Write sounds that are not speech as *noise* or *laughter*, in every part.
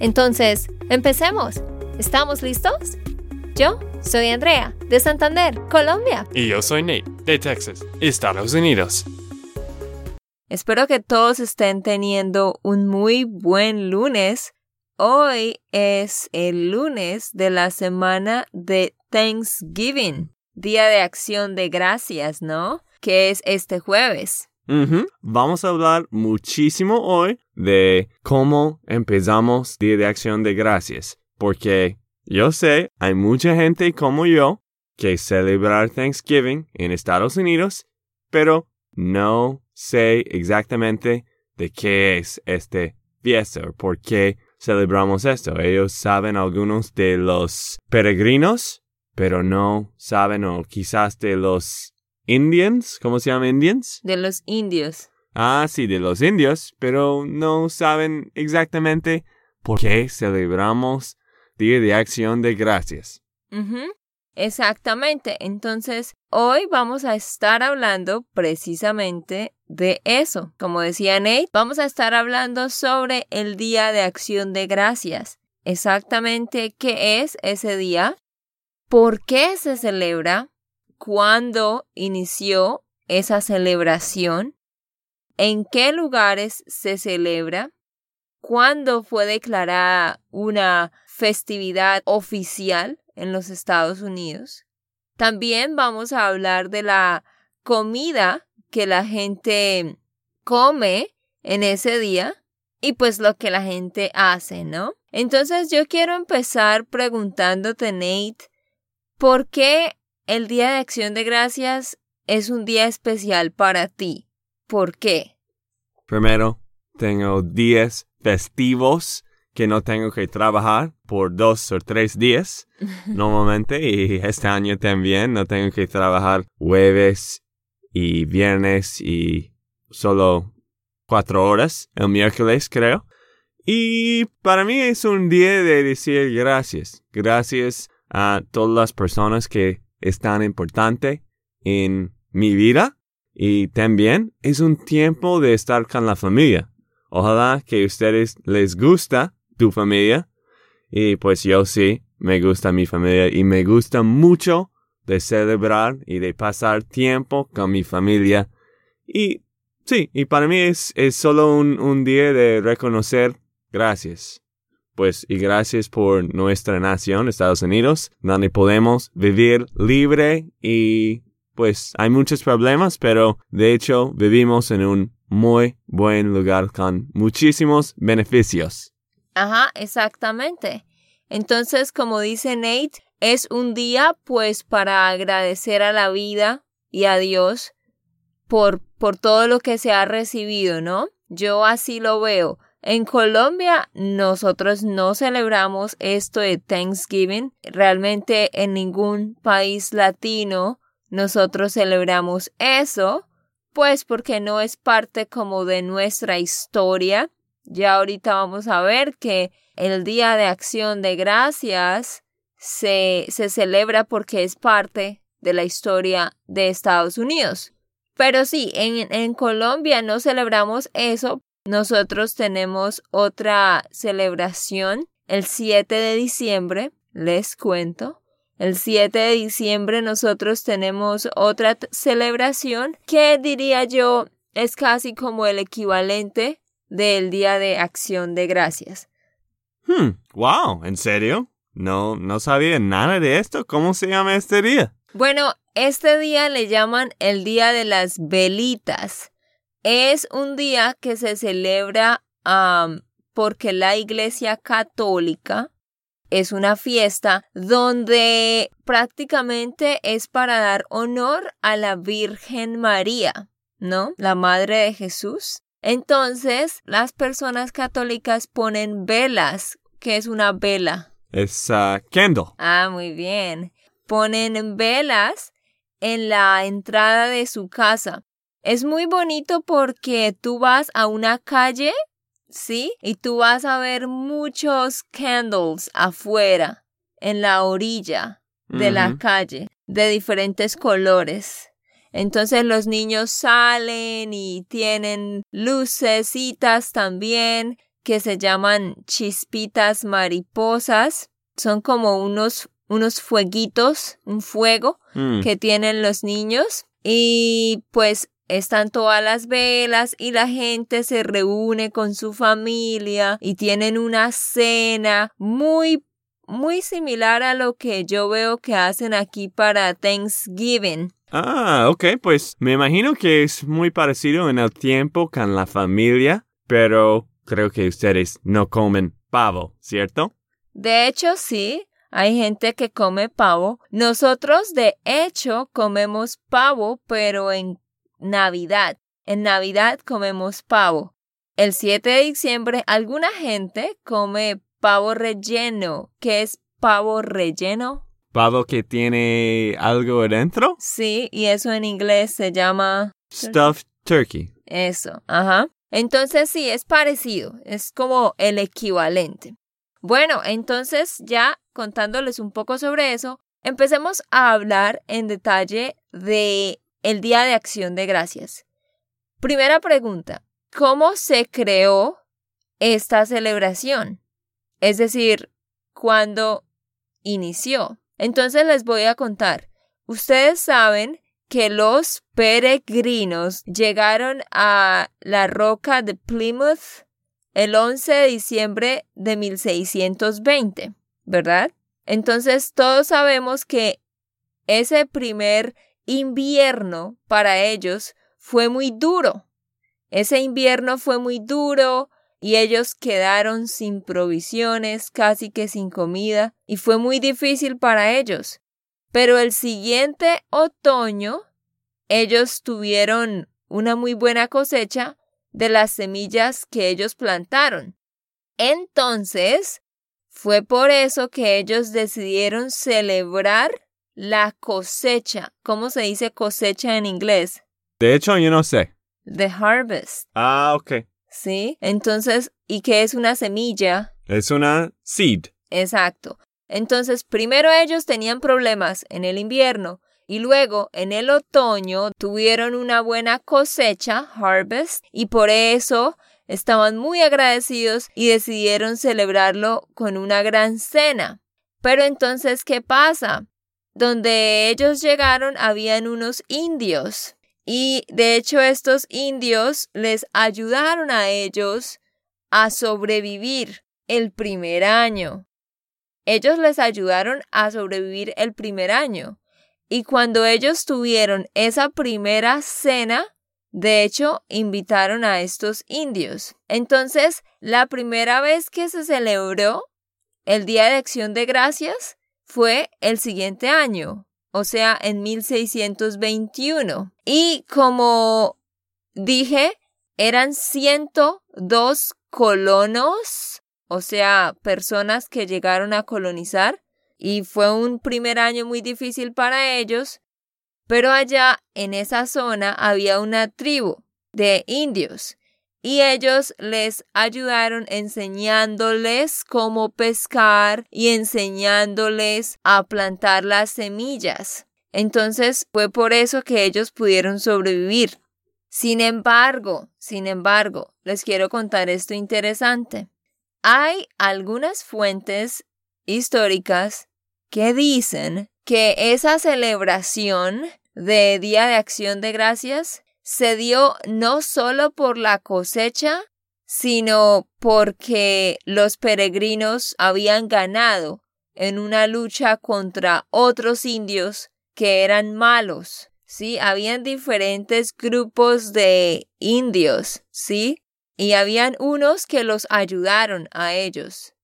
Entonces, empecemos. ¿Estamos listos? Yo soy Andrea, de Santander, Colombia. Y yo soy Nate, de Texas, Estados Unidos. Espero que todos estén teniendo un muy buen lunes. Hoy es el lunes de la semana de Thanksgiving. Día de Acción de Gracias, ¿no? Que es este jueves. Vamos a hablar muchísimo hoy de cómo empezamos Día de Acción de Gracias, porque yo sé, hay mucha gente como yo que celebrar Thanksgiving en Estados Unidos, pero no sé exactamente de qué es este fiesta por qué celebramos esto. Ellos saben algunos de los peregrinos pero no saben o quizás de los Indians, ¿cómo se llama Indians? De los indios. Ah, sí, de los indios, pero no saben exactamente por qué celebramos Día de Acción de Gracias. Exactamente. Entonces, hoy vamos a estar hablando precisamente de eso. Como decía Nate, vamos a estar hablando sobre el Día de Acción de Gracias. Exactamente qué es ese día, ¿Por qué se celebra? ¿Cuándo inició esa celebración? ¿En qué lugares se celebra? ¿Cuándo fue declarada una festividad oficial en los Estados Unidos? También vamos a hablar de la comida que la gente come en ese día y pues lo que la gente hace, ¿no? Entonces yo quiero empezar preguntándote, Nate, ¿Por qué el Día de Acción de Gracias es un día especial para ti? ¿Por qué? Primero, tengo días festivos que no tengo que trabajar por dos o tres días *laughs* normalmente y este año también no tengo que trabajar jueves y viernes y solo cuatro horas el miércoles creo. Y para mí es un día de decir gracias. Gracias a todas las personas que están importantes en mi vida y también es un tiempo de estar con la familia. Ojalá que a ustedes les gusta tu familia y pues yo sí, me gusta mi familia y me gusta mucho de celebrar y de pasar tiempo con mi familia. Y sí, y para mí es, es solo un, un día de reconocer gracias pues y gracias por nuestra nación, Estados Unidos, donde podemos vivir libre y pues hay muchos problemas, pero de hecho vivimos en un muy buen lugar con muchísimos beneficios. Ajá, exactamente. Entonces, como dice Nate, es un día pues para agradecer a la vida y a Dios por, por todo lo que se ha recibido, ¿no? Yo así lo veo. En Colombia nosotros no celebramos esto de Thanksgiving. Realmente en ningún país latino nosotros celebramos eso, pues porque no es parte como de nuestra historia. Ya ahorita vamos a ver que el Día de Acción de Gracias se, se celebra porque es parte de la historia de Estados Unidos. Pero sí, en, en Colombia no celebramos eso nosotros tenemos otra celebración el 7 de diciembre, les cuento. El 7 de diciembre nosotros tenemos otra celebración que diría yo es casi como el equivalente del Día de Acción de Gracias. Hmm, wow, ¿en serio? No, no sabía nada de esto. ¿Cómo se llama este día? Bueno, este día le llaman el Día de las Velitas. Es un día que se celebra porque la Iglesia Católica es una fiesta donde prácticamente es para dar honor a la Virgen María, ¿no? La Madre de Jesús. Entonces, las personas católicas ponen velas que es una vela? Es uh, candle. Ah, muy bien. Ponen velas en la entrada de su casa. Es muy bonito porque tú vas a una calle, ¿sí? Y tú vas a ver muchos candles afuera, en la orilla de la calle, de diferentes colores. Entonces los niños salen y tienen lucecitas también que se llaman chispitas mariposas. Son como unos, unos fueguitos, un fuego Mm. que tienen los niños. Y pues están todas las velas y la gente se reúne con su familia y tienen una cena muy muy similar a lo que yo veo que hacen aquí para Thanksgiving. Ah, ok, pues me imagino que es muy parecido en el tiempo con la familia, pero creo que ustedes no comen pavo, ¿cierto? De hecho, sí, hay gente que come pavo. Nosotros, de hecho, comemos pavo, pero en Navidad. En Navidad comemos pavo. El 7 de diciembre, alguna gente come pavo relleno. ¿Qué es pavo relleno? Pavo que tiene algo adentro. Sí, y eso en inglés se llama Stuffed turkey. Eso, ajá. Entonces sí, es parecido, es como el equivalente. Bueno, entonces ya contándoles un poco sobre eso, empecemos a hablar en detalle de el Día de Acción de Gracias. Primera pregunta, ¿cómo se creó esta celebración? Es decir, ¿cuándo inició? Entonces les voy a contar. Ustedes saben que los peregrinos llegaron a la roca de Plymouth el 11 de diciembre de 1620, ¿verdad? Entonces todos sabemos que ese primer invierno para ellos fue muy duro. Ese invierno fue muy duro y ellos quedaron sin provisiones, casi que sin comida, y fue muy difícil para ellos. Pero el siguiente otoño, ellos tuvieron una muy buena cosecha de las semillas que ellos plantaron. Entonces, fue por eso que ellos decidieron celebrar la cosecha. ¿Cómo se dice cosecha en inglés? De hecho, yo no sé. The harvest. Ah, ok. ¿Sí? Entonces, ¿y qué es una semilla? Es una seed. Exacto. Entonces, primero ellos tenían problemas en el invierno y luego en el otoño tuvieron una buena cosecha, harvest, y por eso estaban muy agradecidos y decidieron celebrarlo con una gran cena. Pero entonces, ¿qué pasa? Donde ellos llegaron habían unos indios y de hecho estos indios les ayudaron a ellos a sobrevivir el primer año. Ellos les ayudaron a sobrevivir el primer año. Y cuando ellos tuvieron esa primera cena, de hecho, invitaron a estos indios. Entonces, la primera vez que se celebró el Día de Acción de Gracias fue el siguiente año, o sea, en 1621. Y como dije, eran 102 colonos, o sea, personas que llegaron a colonizar, y fue un primer año muy difícil para ellos, pero allá en esa zona había una tribu de indios y ellos les ayudaron enseñándoles cómo pescar y enseñándoles a plantar las semillas. Entonces fue por eso que ellos pudieron sobrevivir. Sin embargo, sin embargo, les quiero contar esto interesante. Hay algunas fuentes históricas que dicen que esa celebración de Día de Acción de Gracias se dio no solo por la cosecha, sino porque los peregrinos habían ganado en una lucha contra otros indios que eran malos. Sí, habían diferentes grupos de indios, ¿sí? Y habían unos que los ayudaron a ellos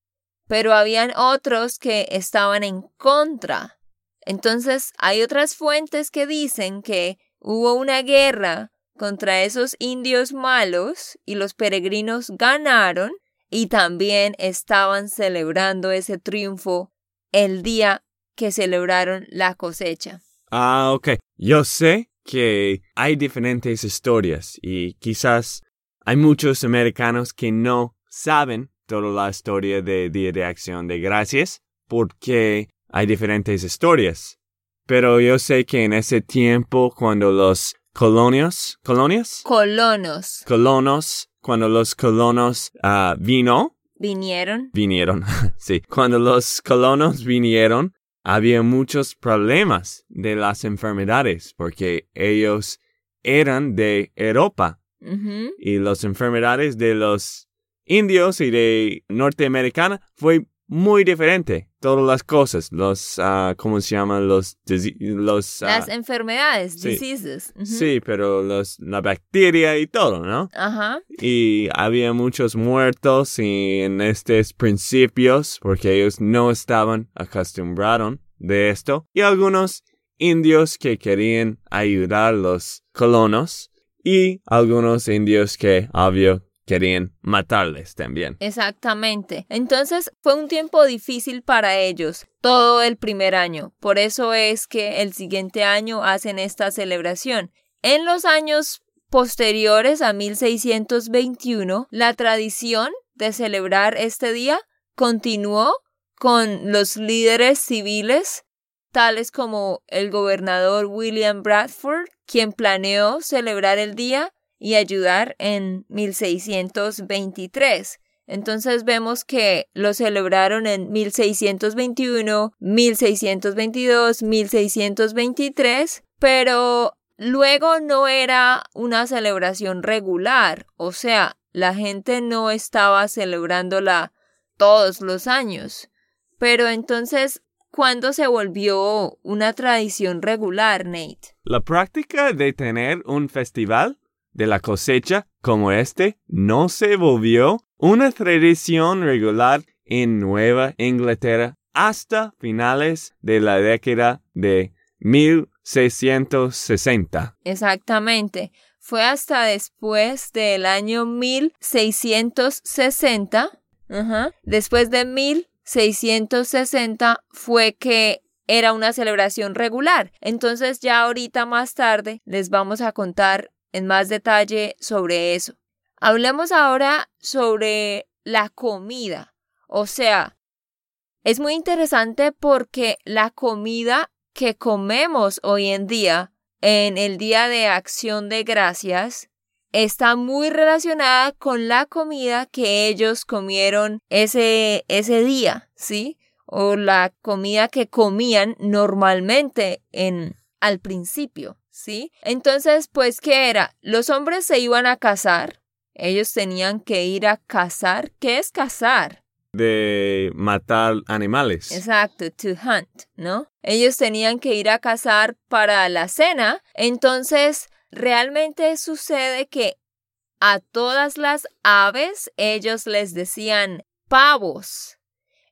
pero habían otros que estaban en contra. Entonces hay otras fuentes que dicen que hubo una guerra contra esos indios malos y los peregrinos ganaron y también estaban celebrando ese triunfo el día que celebraron la cosecha. Ah, ok. Yo sé que hay diferentes historias y quizás hay muchos americanos que no saben toda la historia de Día de Acción de Gracias porque hay diferentes historias. Pero yo sé que en ese tiempo cuando los colonios, colonias, Colonos. Colonos, cuando los colonos ah, vino, vinieron. vinieron, *laughs* sí, cuando los colonos vinieron, había muchos problemas de las enfermedades porque ellos eran de Europa. Y las enfermedades de los indios y de norteamericana fue muy diferente. Todas las cosas, los, ah, ¿cómo se llaman? Los, ah, Las enfermedades, sí. diseases. Sí, pero los, la bacteria y todo, ¿no? Ajá. Y había muchos muertos y en estos principios porque ellos no estaban acostumbrados de esto. Y algunos indios que querían ayudar a los colonos y algunos indios que, obvio, querían matarles también. Exactamente. Entonces fue un tiempo difícil para ellos todo el primer año. Por eso es que el siguiente año hacen esta celebración. En los años posteriores a 1621, la tradición de celebrar este día continuó con los líderes civiles, tales como el gobernador William Bradford, quien planeó celebrar el día y ayudar en 1623. Entonces vemos que lo celebraron en 1621, 1622, 1623, pero luego no era una celebración regular, o sea, la gente no estaba celebrándola todos los años. Pero entonces, ¿cuándo se volvió una tradición regular, Nate? La práctica de tener un festival de la cosecha como este no se volvió una tradición regular en Nueva Inglaterra hasta finales de la década de 1660. Exactamente. Fue hasta después del año 1660. ajá, Después de 1660 fue que era una celebración regular. Entonces ya ahorita más tarde les vamos a contar en más detalle sobre eso. Hablemos ahora sobre la comida. O sea, es muy interesante porque la comida que comemos hoy en día en el Día de Acción de Gracias está muy relacionada con la comida que ellos comieron ese, ese día, ¿sí? O la comida que comían normalmente en, al principio, ¿sí? Entonces, pues, ¿qué era? Los hombres se iban a casar, ellos tenían que ir a cazar. ¿Qué es cazar? De matar animales. Exacto, to hunt, ¿no? Ellos tenían que ir a cazar para la cena, entonces realmente sucede que a todas las aves ellos les decían pavos.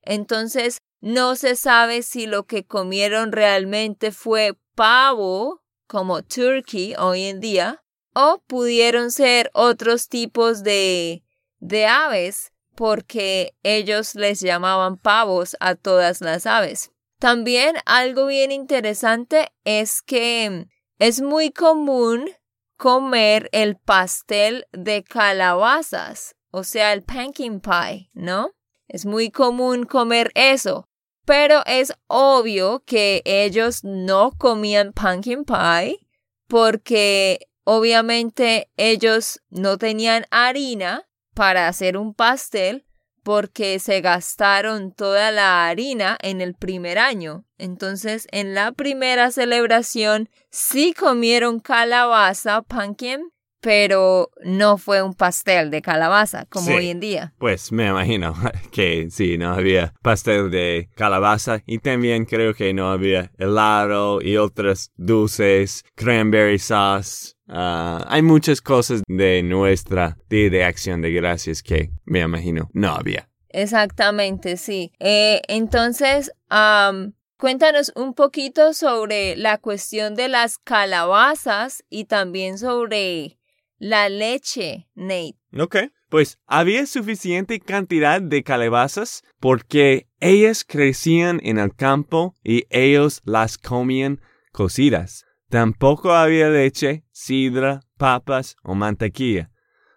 Entonces no se sabe si lo que comieron realmente fue pavo, como turkey hoy en día, o pudieron ser otros tipos de, de aves porque ellos les llamaban pavos a todas las aves. También algo bien interesante es que es muy común comer el pastel de calabazas, o sea, el pumpkin pie, ¿no? Es muy común comer eso, pero es obvio que ellos no comían pumpkin pie porque obviamente ellos no tenían harina para hacer un pastel porque se gastaron toda la harina en el primer año. Entonces, en la primera celebración sí comieron calabaza, pumpkin, pero no fue un pastel de calabaza como Sí. hoy en día. Pues me imagino *laughs* que sí, no había pastel de calabaza y también creo que no había helado y otros dulces, cranberry sauce. Ah, hay muchas cosas de nuestra Día de Acción de Gracias que me imagino no había. Exactamente, sí. Eh, entonces, am, cuéntanos un poquito sobre la cuestión de las calabazas y también sobre la leche, Nate. Ok, pues había suficiente cantidad de calabazas porque ellas crecían en el campo y ellos las comían cocidas. Tampoco había leche, sidra, papas o mantequilla.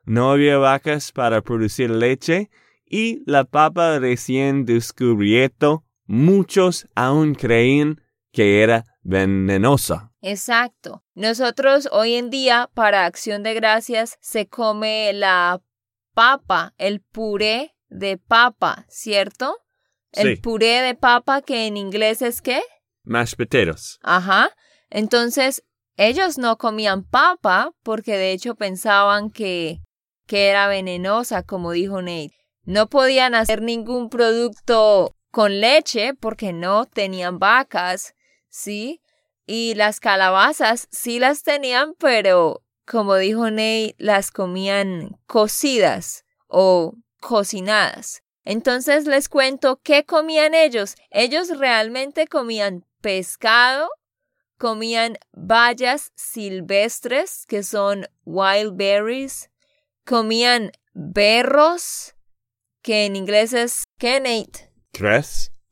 No había vacas para producir leche y la papa recién descubierto, muchos aún creían que era venenosa. Exacto. Nosotros hoy en día para acción de gracias se come la papa, el puré de papa, ¿cierto? El puré de papa que en inglés es qué? Mashed potatoes. Ajá. Entonces, ellos no comían papa porque de hecho pensaban que, que era venenosa, como dijo Nate. No podían hacer ningún producto con leche porque no tenían vacas, ¿sí? Y las calabazas sí las tenían, pero como dijo Nate, las comían cocidas o cocinadas. Entonces les cuento qué comían ellos. Ellos realmente comían pescado, comían bayas silvestres, que son wild berries, comían berros, que en inglés es kenate.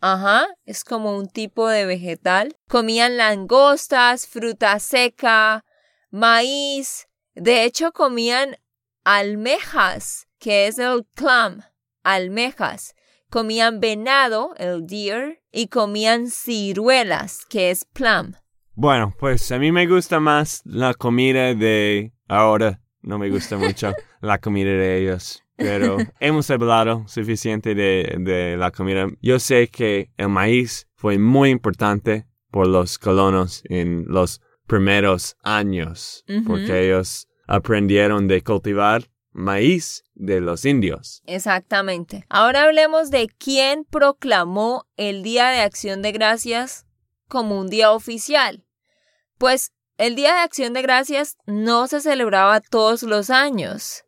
Ajá, es como un tipo de vegetal. Comían langostas, fruta seca, maíz. De hecho, comían almejas, que es el clam, almejas. Comían venado, el deer, y comían ciruelas, que es plum. Bueno, pues a mí me gusta más la comida de ahora. No me gusta mucho *laughs* la comida de ellos. Pero hemos hablado suficiente de, de la comida. Yo sé que el maíz fue muy importante por los colonos en los primeros años, porque ellos aprendieron de cultivar maíz de los indios. Exactamente. Ahora hablemos de quién proclamó el Día de Acción de Gracias como un día oficial. Pues el Día de Acción de Gracias no se celebraba todos los años.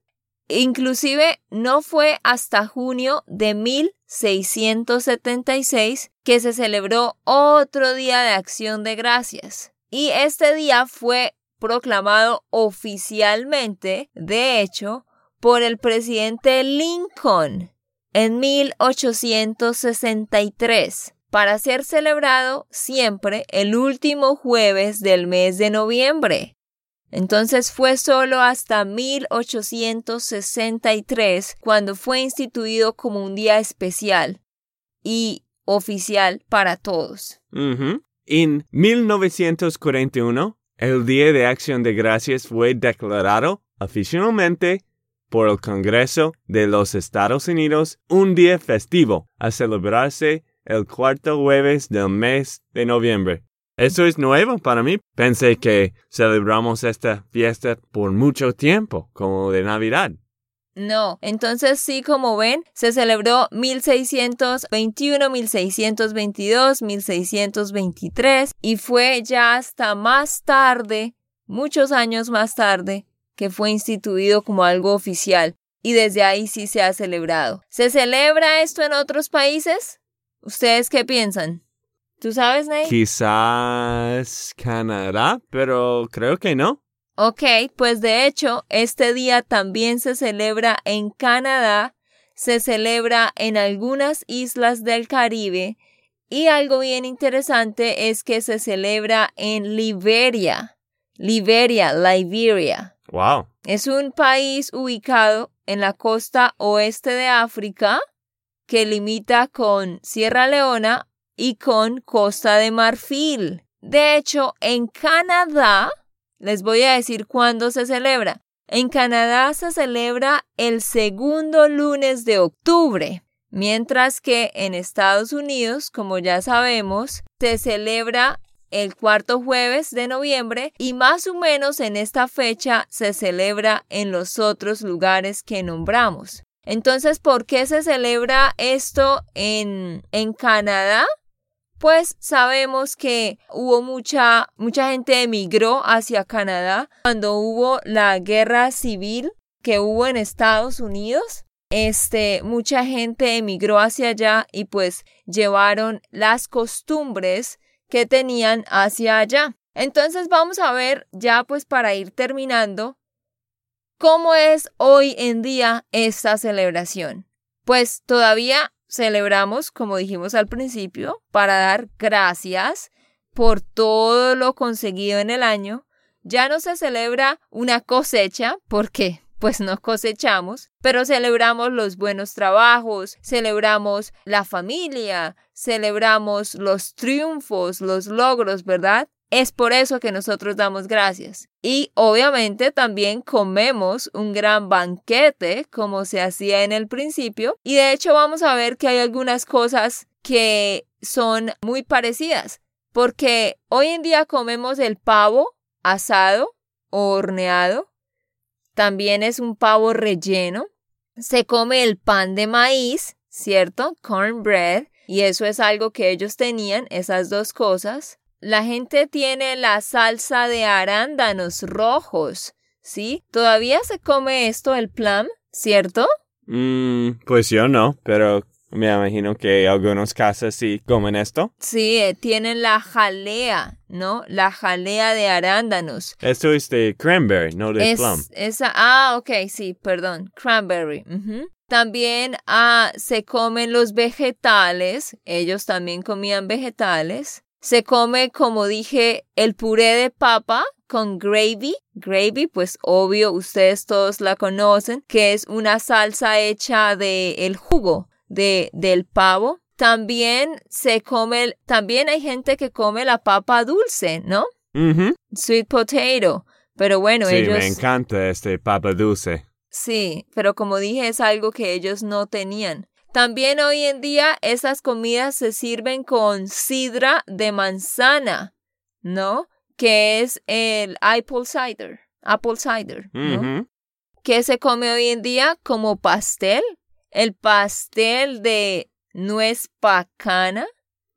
Inclusive no fue hasta junio de 1676 que se celebró otro Día de Acción de Gracias. Y este día fue proclamado oficialmente, de hecho, por el presidente Lincoln en 1863 para ser celebrado siempre el último jueves del mes de noviembre. Entonces fue solo hasta 1863 cuando fue instituido como un día especial y oficial para todos. En 1941, el Día de Acción de Gracias fue declarado oficialmente por el Congreso de los Estados Unidos un día festivo a celebrarse el cuarto jueves del mes de noviembre. Eso es nuevo para mí. Pensé que celebramos esta fiesta por mucho tiempo, como de Navidad. No, entonces sí, como ven, se celebró 1621, 1622, 1623 y fue ya hasta más tarde, muchos años más tarde, que fue instituido como algo oficial y desde ahí sí se ha celebrado. ¿Se celebra esto en otros países? ¿Ustedes qué piensan? ¿Tú sabes, Nate? Quizás Canadá, pero creo que no. Ok, pues de hecho, este día también se celebra en Canadá, se celebra en algunas islas del Caribe y algo bien interesante es que se celebra en Liberia. Liberia, Liberia. Wow. Es un país ubicado en la costa oeste de África que limita con Sierra Leona y con Costa de Marfil. De hecho, en Canadá, les voy a decir cuándo se celebra. En Canadá se celebra el segundo lunes de octubre, mientras que en Estados Unidos, como ya sabemos, se celebra el cuarto jueves de noviembre y más o menos en esta fecha se celebra en los otros lugares que nombramos. Entonces, ¿por qué se celebra esto en, en Canadá? Pues sabemos que hubo mucha, mucha gente emigró hacia Canadá cuando hubo la guerra civil que hubo en Estados Unidos. Este, mucha gente emigró hacia allá y pues llevaron las costumbres que tenían hacia allá. Entonces vamos a ver ya pues para ir terminando ¿Cómo es hoy en día esta celebración? Pues todavía celebramos, como dijimos al principio, para dar gracias por todo lo conseguido en el año. Ya no se celebra una cosecha, porque pues no cosechamos, pero celebramos los buenos trabajos, celebramos la familia, celebramos los triunfos, los logros, ¿verdad? Es por eso que nosotros damos gracias. Y obviamente también comemos un gran banquete como se hacía en el principio. Y de hecho vamos a ver que hay algunas cosas que son muy parecidas. Porque hoy en día comemos el pavo asado o horneado también es un pavo relleno. Se come el pan de maíz, ¿cierto? Cornbread. Y eso es algo que ellos tenían, esas dos cosas. La gente tiene la salsa de arándanos rojos, ¿sí? Todavía se come esto, el plum, ¿cierto? Mm, pues yo no, pero me imagino que algunos casas sí comen esto. Sí, eh, tienen la jalea, ¿no? La jalea de arándanos. Esto es de cranberry, no de plum. Esa, ah, ok, sí, perdón, cranberry. También ah, se comen los vegetales, ellos también comían vegetales. Se come, como dije, el puré de papa con gravy. Gravy, pues obvio, ustedes todos la conocen, que es una salsa hecha de el jugo de, del pavo. También se come, también hay gente que come la papa dulce, ¿no? Sweet potato. Pero bueno, sí, ellos. me encanta este papa dulce. Sí, pero como dije, es algo que ellos no tenían. También hoy en día esas comidas se sirven con sidra de manzana, ¿no? Que es el apple cider. Apple cider, ¿no? ¿Qué se come hoy en día como pastel? el pastel de nuez pacana,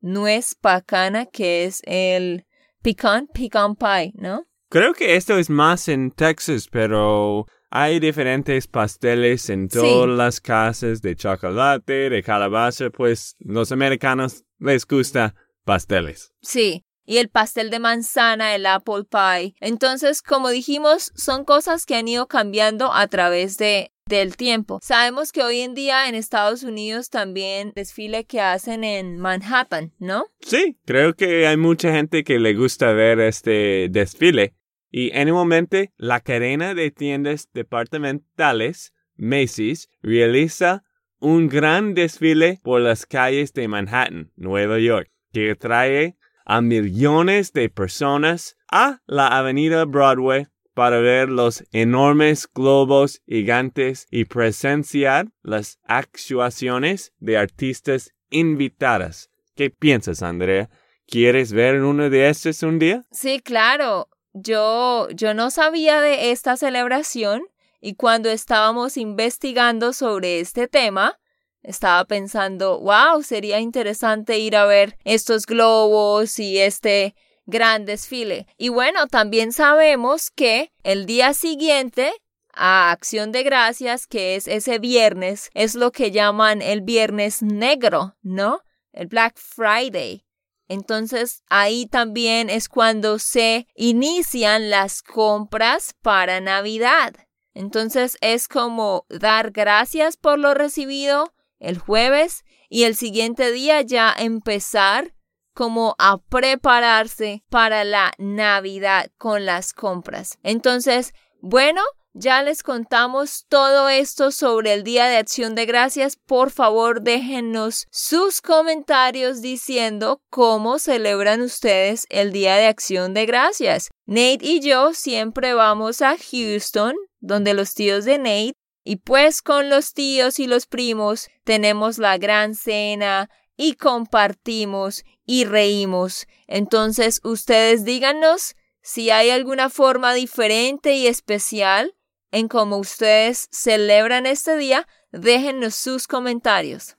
nuez pacana, que es el pecan, pecan pie, ¿no? Creo que esto es más en Texas, pero hay diferentes pasteles en todas las casas de chocolate, de calabaza, pues los americanos les gusta pasteles. Sí, y el pastel de manzana, el apple pie. Entonces, como dijimos, son cosas que han ido cambiando a través de del tiempo. Sabemos que hoy en día en Estados Unidos también desfile que hacen en Manhattan, ¿no? Sí, creo que hay mucha gente que le gusta ver este desfile. Y anualmente la cadena de tiendas departamentales Macy's realiza un gran desfile por las calles de Manhattan, Nueva York, que trae a millones de personas a la avenida Broadway para ver los enormes globos gigantes y presenciar las actuaciones de artistas invitadas. ¿Qué piensas, Andrea? ¿Quieres ver uno de estos un día? Sí, claro. Yo, yo no sabía de esta celebración y cuando estábamos investigando sobre este tema, estaba pensando, wow, sería interesante ir a ver estos globos y este gran desfile. Y bueno, también sabemos que el día siguiente a Acción de Gracias, que es ese viernes, es lo que llaman el viernes negro, ¿no? El Black Friday. Entonces ahí también es cuando se inician las compras para Navidad. Entonces es como dar gracias por lo recibido el jueves y el siguiente día ya empezar como a prepararse para la Navidad con las compras. Entonces, bueno, ya les contamos todo esto sobre el Día de Acción de Gracias. Por favor, déjenos sus comentarios diciendo cómo celebran ustedes el Día de Acción de Gracias. Nate y yo siempre vamos a Houston, donde los tíos de Nate, y pues con los tíos y los primos tenemos la gran cena, y compartimos y reímos. Entonces ustedes díganos si hay alguna forma diferente y especial en cómo ustedes celebran este día, déjenos sus comentarios.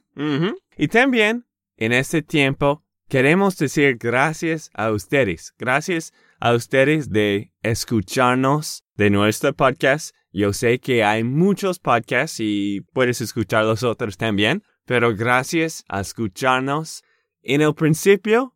Y también, en este tiempo, queremos decir gracias a ustedes. Gracias a ustedes de escucharnos de nuestro podcast. Yo sé que hay muchos podcasts y puedes escuchar los otros también, pero gracias a escucharnos. En el principio,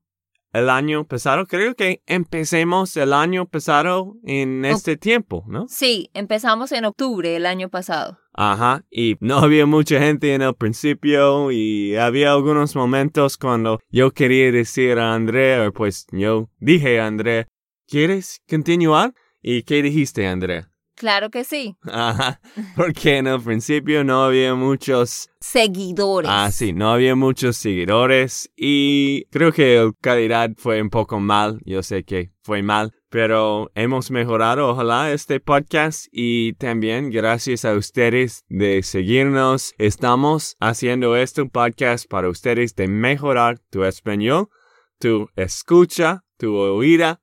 el año pasado. Creo que empecemos el año pasado en este tiempo, ¿no? Sí, empezamos en octubre el año pasado. Ajá, y no había mucha gente en el principio y había algunos momentos cuando yo quería decir a André, pues yo dije a André, ¿quieres continuar? ¿Y qué dijiste, André? Claro que sí. Ajá, porque en el principio no había muchos seguidores. Ah, sí, no había muchos seguidores y creo que la calidad fue un poco mal. Yo sé que fue mal, pero hemos mejorado, ojalá, este podcast y también gracias a ustedes de seguirnos. Estamos haciendo este podcast para ustedes de mejorar tu español, tu escucha, tu oída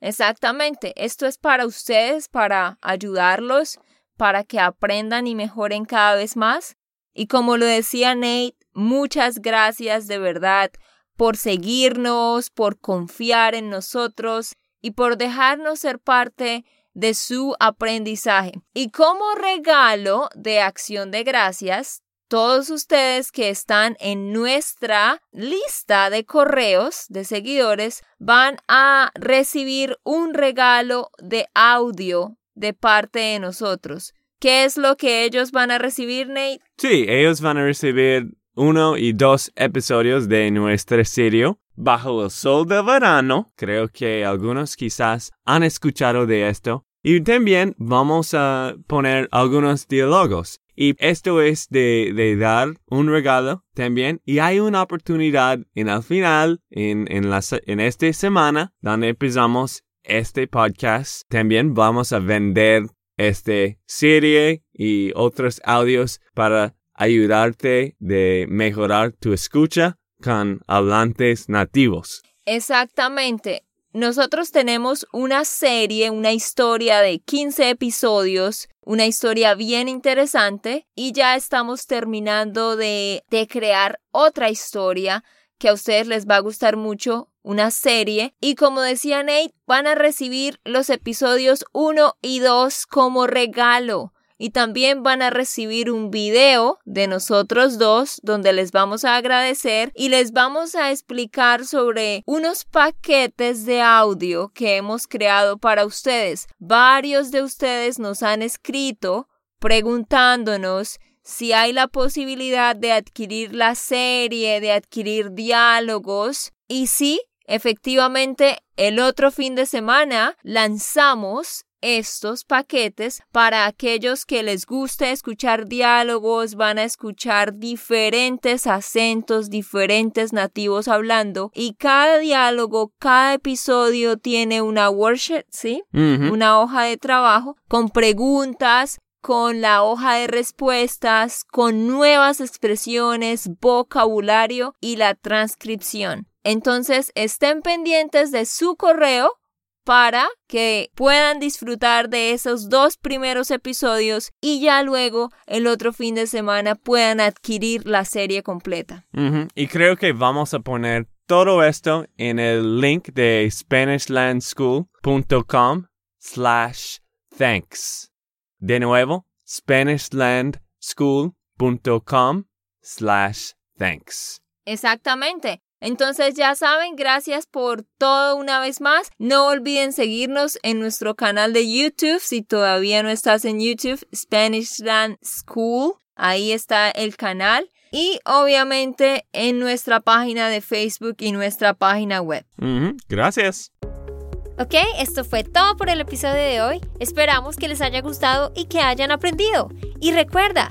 exactamente. Esto es para ustedes, para ayudarlos, para que aprendan y mejoren cada vez más. Y como lo decía Nate, muchas gracias de verdad por seguirnos, por confiar en nosotros y por dejarnos ser parte de su aprendizaje. Y como regalo de acción de gracias, todos ustedes que están en nuestra lista de correos de seguidores van a recibir un regalo de audio de parte de nosotros. ¿Qué es lo que ellos van a recibir, Nate? Sí, ellos van a recibir uno y dos episodios de nuestra serie Bajo el Sol de Verano. Creo que algunos quizás han escuchado de esto. Y también vamos a poner algunos diálogos. Y esto es de, de, dar un regalo también. Y hay una oportunidad en el final, en, en, la, en esta semana, donde empezamos este podcast. También vamos a vender esta serie y otros audios para ayudarte de mejorar tu escucha con hablantes nativos. Exactamente. Nosotros tenemos una serie, una historia de 15 episodios, una historia bien interesante y ya estamos terminando de, de crear otra historia que a ustedes les va a gustar mucho, una serie. Y como decía Nate, van a recibir los episodios 1 y 2 como regalo y también van a recibir un video de nosotros dos donde les vamos a agradecer y les vamos a explicar sobre unos paquetes de audio que hemos creado para ustedes. Varios de ustedes nos han escrito preguntándonos si hay la posibilidad de adquirir la serie, de adquirir diálogos. Y sí, efectivamente, el otro fin de semana lanzamos estos paquetes para aquellos que les guste escuchar diálogos, van a escuchar diferentes acentos, diferentes nativos hablando y cada diálogo, cada episodio tiene una worksheet, ¿sí? Una hoja de trabajo con preguntas, con la hoja de respuestas, con nuevas expresiones, vocabulario y la transcripción. Entonces, estén pendientes de su correo para que puedan disfrutar de esos dos primeros episodios y ya luego el otro fin de semana puedan adquirir la serie completa. Y creo que vamos a poner todo esto en el link de SpanishLandSchool.com slash thanks. De nuevo, SpanishLandSchool.com slash thanks. Exactamente. Entonces ya saben, gracias por todo una vez más. No olviden seguirnos en nuestro canal de YouTube. Si todavía no estás en YouTube, Spanishland School. Ahí está el canal. Y obviamente en nuestra página de Facebook y nuestra página web. Gracias. Ok, esto fue todo por el episodio de hoy. Esperamos que les haya gustado y que hayan aprendido. Y recuerda,